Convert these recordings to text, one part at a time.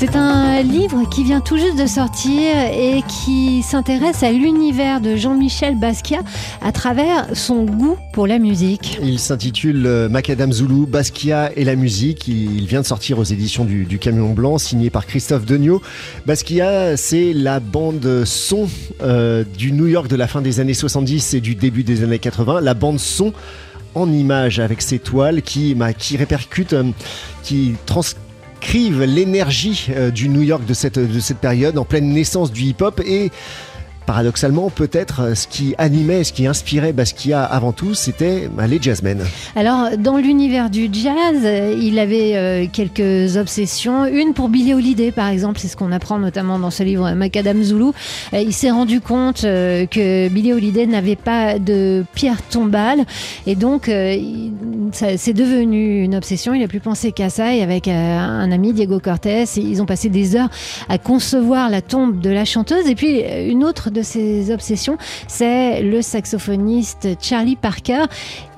C'est un livre qui vient tout juste de sortir et qui s'intéresse à l'univers de Jean-Michel Basquiat à travers son goût pour la musique. Il s'intitule euh, Macadam Zulu, Basquiat et la musique. Il vient de sortir aux éditions du, Camion Blanc, signé par Christophe Degnaud. Basquiat, c'est la bande son euh, du New York de la fin des années 70 et du début des années 80. La bande son en images avec ses toiles qui, bah, qui répercutent, euh, qui l'énergie euh, du New York de cette période, en pleine naissance du hip-hop. Et paradoxalement, peut-être euh, ce qui animait, ce qui inspirait Basquiat avant tout, c'était bah, les jazzmen. Alors, dans l'univers du jazz, euh, il avait euh, quelques obsessions. Une pour Billy Holiday, par exemple, c'est ce qu'on apprend notamment dans ce livre Macadam Zulu. il s'est rendu compte que Billy Holiday n'avait pas de pierre tombale et donc c'est devenu une obsession. Il n'a plus pensé qu'à ça et avec un ami, Diego Cortés, ils ont passé des heures à concevoir la tombe de la chanteuse et puis une autre de ses obsessions, c'est le saxophoniste Charlie Parker.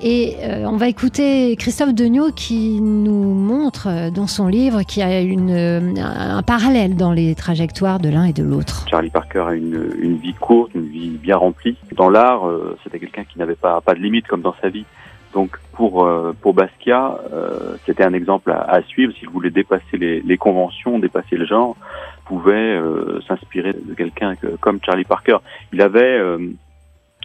Et euh, on va écouter Christophe Degnaud qui nous montre euh, dans son livre qu'il y a une, euh, un parallèle dans les trajectoires de l'un et de l'autre. Charlie Parker a une, vie courte, une vie bien remplie. Dans l'art, c'était quelqu'un qui n'avait pas, pas de limite comme dans sa vie. Donc pour pour Basquiat, c'était un exemple à, à suivre s'il voulait dépasser les, les, conventions, dépasser le genre pouvait euh, s'inspirer de quelqu'un comme Charlie Parker. Il avait euh,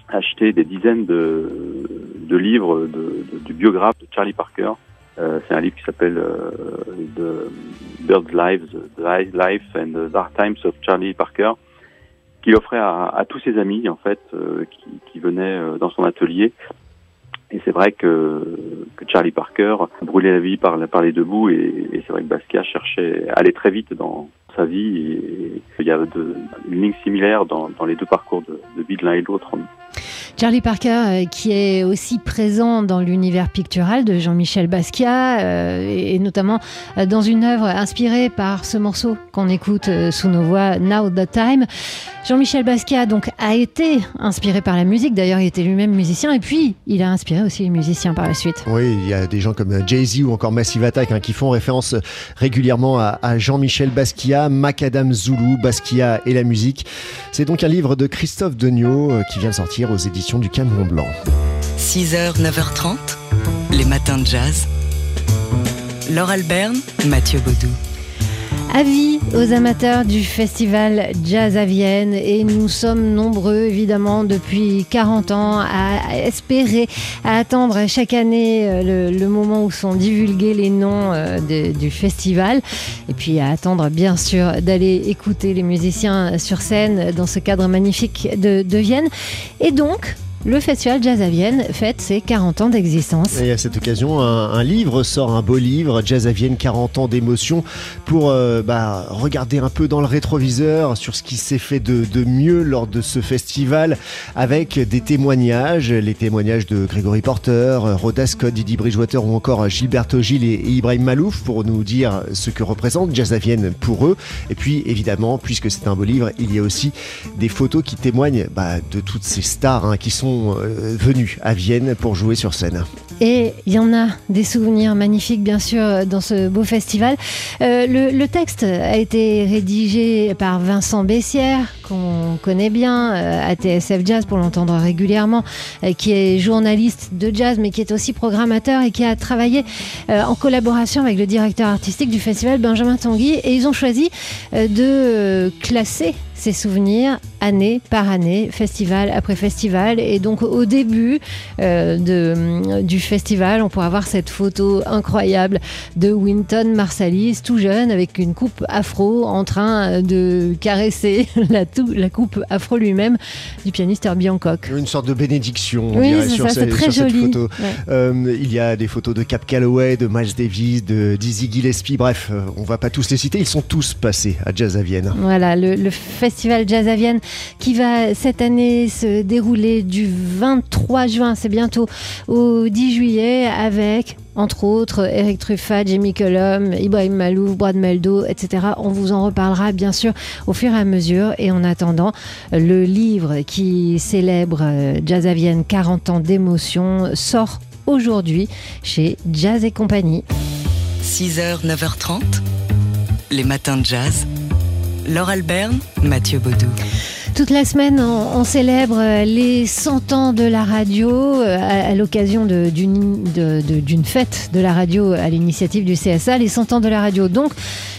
acheté des dizaines de, de livres de, du biographe de Charlie Parker. Euh, c'est un livre qui s'appelle The Bird's Lives, The Life and the Dark Times of Charlie Parker, qu'il offrait à, à, tous ses amis en fait qui, qui venaient dans son atelier. Et c'est vrai que, Charlie Parker brûlait la vie par, par les deux bouts et, et c'est vrai que Basquiat cherchait à aller très vite dans, sa vie. Et il y a de, une ligne similaire dans, dans les deux parcours de, de vie de l'un et de l'autre. Charlie Parker, euh, qui est aussi présent dans l'univers pictural de Jean-Michel Basquiat, euh, et notamment euh, dans une œuvre inspirée par ce morceau qu'on écoute sous nos voix, Now the Time. Jean-Michel Basquiat donc a été inspiré par la musique. D'ailleurs, il était lui-même musicien et puis il a inspiré aussi les musiciens par la suite. Oui, il y a des gens comme Jay-Z ou encore Massive Attack hein, qui font référence régulièrement à, à Jean-Michel Basquiat, Macadam Zulu, Basquiat et la musique. C'est donc un livre de Christophe Degnaud qui vient de sortir aux éditions du Cameroun Blanc. 6h, 9h30, les matins de jazz. Laure Alberne, Mathieu Baudou. Avis aux amateurs du festival Jazz à Vienne. Et nous sommes nombreux évidemment depuis 40 ans à espérer, à attendre chaque année euh, le, moment où sont divulgués les noms euh, du festival. Et puis à attendre bien sûr d'aller écouter les musiciens sur scène dans ce cadre magnifique de, de Vienne. Et donc le Festival Jazz à Vienne fête ses 40 ans d'existence. Et à cette occasion, un, livre sort, un beau livre, Jazz à Vienne, 40 ans d'émotion, pour euh, bah, regarder un peu dans le rétroviseur sur ce qui s'est fait de, mieux lors de ce festival, avec des témoignages, les témoignages de Grégory Porter, Rhoda Scott, Didi Bridgewater ou encore Gilberto Gil et, Ibrahim Malouf pour nous dire ce que représente Jazz à Vienne pour eux. Et puis évidemment, puisque c'est un beau livre, il y a aussi des photos qui témoignent bah, de toutes ces stars hein, qui sont euh, venus à Vienne pour jouer sur scène. Et il y en a des souvenirs magnifiques, bien sûr, dans ce beau festival. Euh, le, texte a été rédigé par Vincent Bessière, qu'on connaît bien euh, à TSF Jazz pour l'entendre régulièrement, qui est journaliste de jazz, mais qui est aussi programmateur et qui a travaillé en collaboration avec le directeur artistique du festival, Benjamin Tanguy. Et ils ont choisi de classer ces souvenirs année par année, festival après festival. Et donc au début euh, de, du festival, on pourra voir cette photo incroyable de Winton Marsalis, tout jeune, avec une coupe afro, en train de caresser la, la coupe afro lui-même du pianiste Herbie Hancock. Une sorte de bénédiction, on dirait, sur, cette, très joli. photo. Euh, il y a des photos de Cap Calloway, de Miles Davis, de Dizzy Gillespie, bref, euh, on va pas tous les citer, ils sont tous passés à Jazz à Vienne. Voilà, le, le festival Jazz à Vienne qui va cette année se dérouler du 23 juin, c'est bientôt, au 10 juillet avec entre autres Eric Truffat, Jamie Cullum, Ibrahim Malouf, Brad Meldo, etc. On vous en reparlera bien sûr au fur et à mesure. Et en attendant, le livre qui célèbre euh, Jazz à Vienne 40 ans d'émotion sort aujourd'hui chez Jazz et compagnie. 6h, 9h30, les matins de jazz. Laure Alberne, Mathieu Baudou. Toute la semaine, on, célèbre les 100 ans de la radio euh, à, l'occasion d'une fête de la radio à l'initiative du CSA, les 100 ans de la radio donc,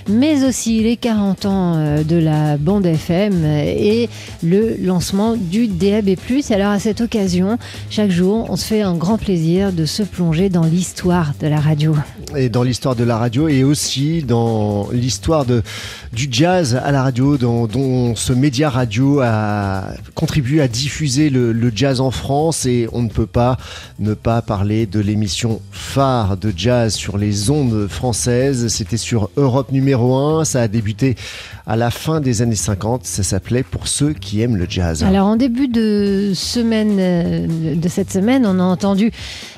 mais aussi les 40 ans euh, de la bande FM et le lancement du DAB+. Alors à cette occasion, chaque jour, on se fait un grand plaisir de se plonger dans l'histoire de la radio. Et dans l'histoire de la radio et aussi dans l'histoire du jazz à la radio, dont, dont ce média radio a contribué à diffuser le, jazz en France et on ne peut pas ne pas parler de l'émission phare de jazz sur les ondes françaises. C'était sur Europe numéro 1, ça a débuté à la fin des années 50, ça s'appelait Pour ceux qui aiment le jazz. Alors en début de semaine euh, de cette semaine, on a entendu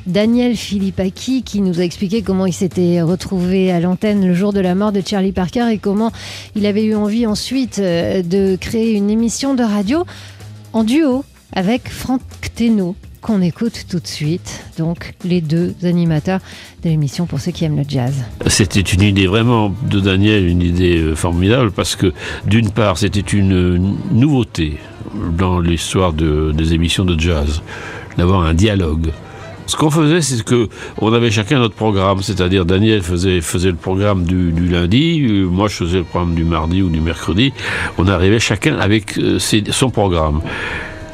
Daniel Philippaki qui nous a expliqué comment il s'était retrouvé à l'antenne le jour de la mort de Charlie Parker et comment il avait eu envie ensuite euh, de créer une émission de radio en duo avec Franck Teno qu'on écoute tout de suite. Donc, les deux animateurs de l'émission pour ceux qui aiment le jazz. C'était une idée vraiment de Daniel, une idée euh, formidable parce que d'une part, c'était une nouveauté dans l'histoire de, des émissions de jazz, d'avoir un dialogue. Ce qu'on faisait, c'est que on avait chacun notre programme, c'est-à-dire Daniel faisait, le programme du, du, lundi, euh, moi je faisais le programme du mardi ou du mercredi. On arrivait chacun avec euh, son programme.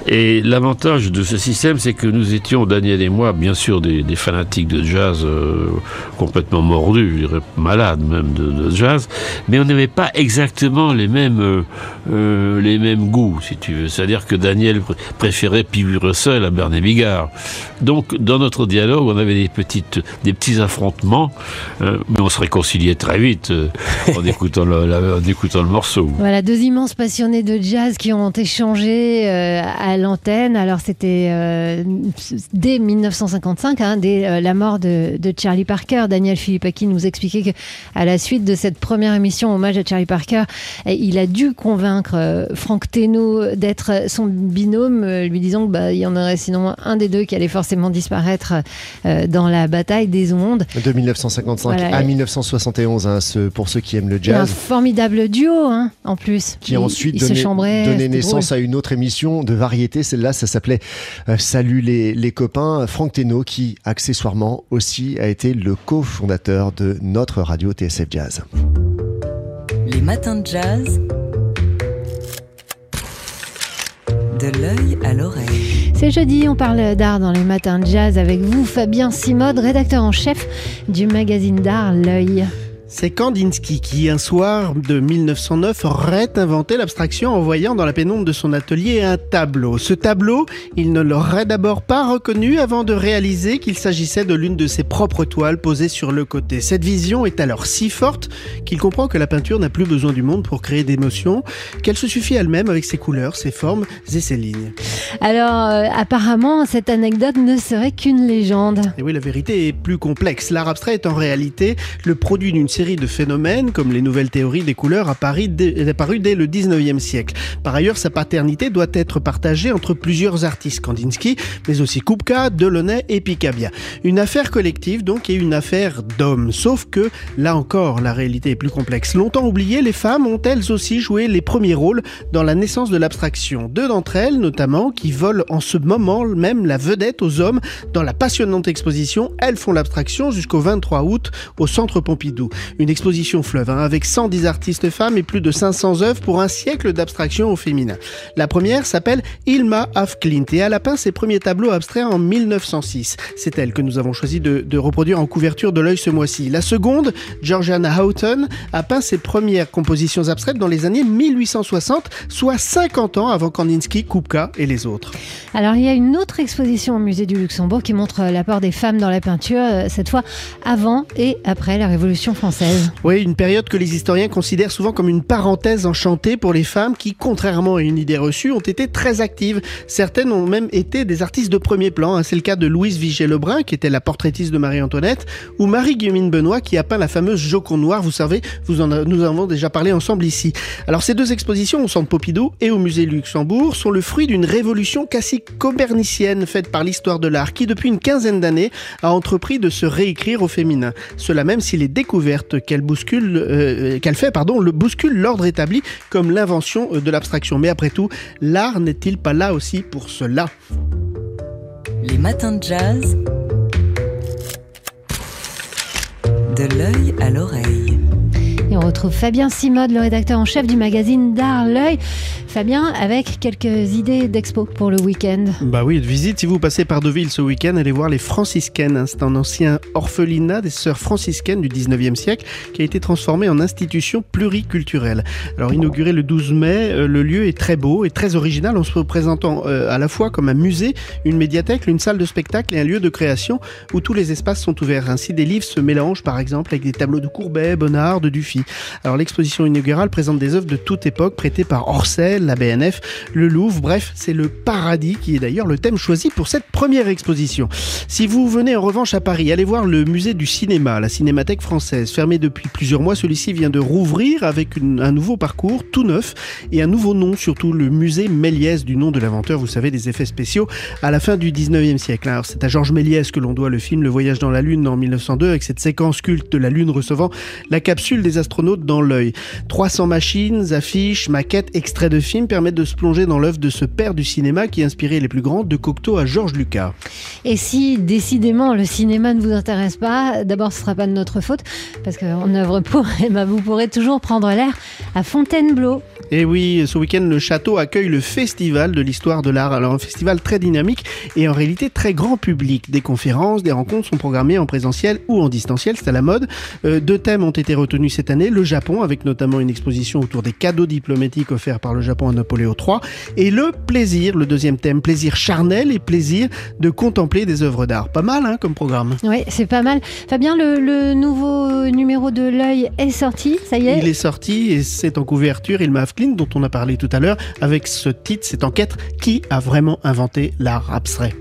Et l'avantage de ce système, c'est que nous étions, Daniel et moi, bien sûr, des, fanatiques de jazz euh, complètement mordus, je dirais malades même de, jazz, mais on n'avait pas exactement les mêmes, euh, euh, les mêmes goûts, si tu veux. C'est-à-dire que Daniel préférait Pivy Russell à Bernie Bigard. Donc, dans notre dialogue, on avait des, petites, des petits affrontements, mais on se réconciliait très vite en, écoutant le, en écoutant le morceau. Voilà, deux immenses passionnés de jazz qui ont échangé à l'antenne. Alors c'était euh, dès 1955, hein, dès euh, la mort de, Charlie Parker. Daniel Philippaki nous expliquait que à la suite de cette première émission hommage à Charlie Parker, il a dû convaincre euh, Franck Teno d'être son binôme, lui disant qu'il bah, y en aurait sinon un des deux qui allait forcément disparaître dans la bataille des ondes. De 1955 à 1971, hein, pour ceux qui aiment le jazz. Un formidable duo, hein, en plus. Qui ensuite donné, naissance à une autre émission de variété celle-là, ça s'appelait euh, Salut les, copains. Franck Teno, qui accessoirement aussi a été le cofondateur de notre radio TSF Jazz. Les matins de jazz. De l'œil à l'oreille. C'est jeudi, on parle d'art dans les matins de jazz avec vous, Fabien Simode, rédacteur en chef du magazine d'art L'œil. C'est Kandinsky qui, un soir de 1909, aurait inventé l'abstraction en voyant dans la pénombre de son atelier un tableau. Ce tableau, il ne l'aurait d'abord pas reconnu avant de réaliser qu'il s'agissait de l'une de ses propres toiles posées sur le côté. Cette vision est alors si forte qu'il comprend que la peinture n'a plus besoin du monde pour créer d'émotions, qu'elle se suffit elle-même avec ses couleurs, ses formes et ses lignes. Alors, euh, apparemment, cette anecdote ne serait qu'une légende. Et oui, la vérité est plus complexe. L'art abstrait est en réalité le produit d'une série de phénomènes comme les nouvelles théories des couleurs apparues dès, dès le 19e siècle. Par ailleurs, sa paternité doit être partagée entre plusieurs artistes, Kandinsky, mais aussi Kupka, Delaunay et Picabia. Une affaire collective donc et une affaire d'hommes. Sauf que, là encore, la réalité est plus complexe. Longtemps oubliées, les femmes ont elles aussi joué les premiers rôles dans la naissance de l'abstraction. Deux d'entre elles, notamment, qui volent en ce moment même la vedette aux hommes dans la passionnante exposition Elles font l'abstraction jusqu'au 23 août au Centre Pompidou. Une exposition fleuve, hein, avec 110 artistes femmes et plus de 500 œuvres pour un siècle d'abstraction au féminin. La première s'appelle Ilma Afklint et elle a peint ses premiers tableaux abstraits en 1906. C'est elle que nous avons choisi de, de reproduire en couverture de l'œil ce mois-ci. La seconde, Georgiana Houghton, a peint ses premières compositions abstraites dans les années 1860, soit 50 ans avant Kandinsky, Kupka et les autres. Alors il y a une autre exposition au musée du Luxembourg qui montre l'apport des femmes dans la peinture, euh, cette fois avant et après la Révolution française. Oui, une période que les historiens considèrent souvent comme une parenthèse enchantée pour les femmes qui, contrairement à une idée reçue, ont été très actives. Certaines ont même été des artistes de premier plan. Hein. C'est le cas de Louise Vigée-Lebrun, qui était la portraitiste de Marie-Antoinette, ou Marie-Guillemine Benoît, qui a peint la fameuse Joconde Noire. Vous savez, nous en avons déjà parlé ensemble ici. Alors, ces deux expositions au Centre Pompidou et au Musée Luxembourg sont le fruit d'une révolution quasi copernicienne faite par l'histoire de l'art, qui, depuis une quinzaine d'années, a entrepris de se réécrire au féminin. Cela même si les découvertes qu'elle bouscule, euh, qu'elle fait, pardon, le bouscule l'ordre établi comme l'invention de l'abstraction. Mais après tout, l'art n'est-il pas là aussi pour cela? Les matins de jazz. De l'œil à l'oreille. On retrouve Fabien Simode, le rédacteur en chef du magazine D'Art L'œil. Fabien, avec quelques idées d'expo pour le week-end. Bah oui, de visite. Si vous passez par Deauville ce week-end, allez voir les franciscaines. C'est un ancien orphelinat des sœurs franciscaines du 19e siècle qui a été transformé en institution pluriculturelle. Alors, inauguré le 12 mai, euh, le lieu est très beau et très original en se présentant euh, à la fois comme un musée, une médiathèque, une salle de spectacle et un lieu de création où tous les espaces sont ouverts. Ainsi, des livres se mélangent par exemple avec des tableaux de Courbet, Bonnard, de Dufy. Alors, l'exposition inaugurale présente des œuvres de toute époque prêtées par Orsay, la BNF, le Louvre. Bref, c'est le paradis qui est d'ailleurs le thème choisi pour cette première exposition. Si vous venez en revanche à Paris, allez voir le musée du cinéma, la Cinémathèque française. Fermé depuis plusieurs mois, celui-ci vient de rouvrir avec un nouveau parcours tout neuf et un nouveau nom, surtout le musée Méliès, du nom de l'inventeur, vous savez, des effets spéciaux à la fin du 19e siècle. Alors, c'est à Georges Méliès que l'on doit le film Le Voyage dans la Lune en 1902 avec cette séquence culte de la Lune recevant la capsule des astronautes dans l'œil. 300 machines, affiches, maquettes, extraits de films permettent de se plonger dans l'œuvre de ce père du cinéma qui a inspiré les plus grands, de Cocteau à Georges Lucas. Et si décidément le cinéma ne vous intéresse pas, d'abord ce ne sera pas de notre faute, parce qu'en œuvre pour, ben, vous pourrez toujours prendre l'air à Fontainebleau. Et oui, ce week-end, le château accueille le Festival de l'Histoire de l'Art. Alors, un festival très dynamique et en réalité très grand public. Des conférences, des rencontres sont programmées en présentiel ou en distanciel, c'est à la mode. Euh, deux thèmes ont été retenus cette année. Le Japon, avec notamment une exposition autour des cadeaux diplomatiques offerts par le Japon à Napoléon III. Et le plaisir, le deuxième thème, plaisir charnel et plaisir de contempler des œuvres d'art. Pas mal, hein, comme programme. Oui, c'est pas mal. Fabien, le, le nouveau numéro de l'œil est sorti, ça y est? Il est sorti et c'est en couverture. Il m'a dont on a parlé tout à l'heure, avec ce titre, cette enquête, qui a vraiment inventé l'art abstrait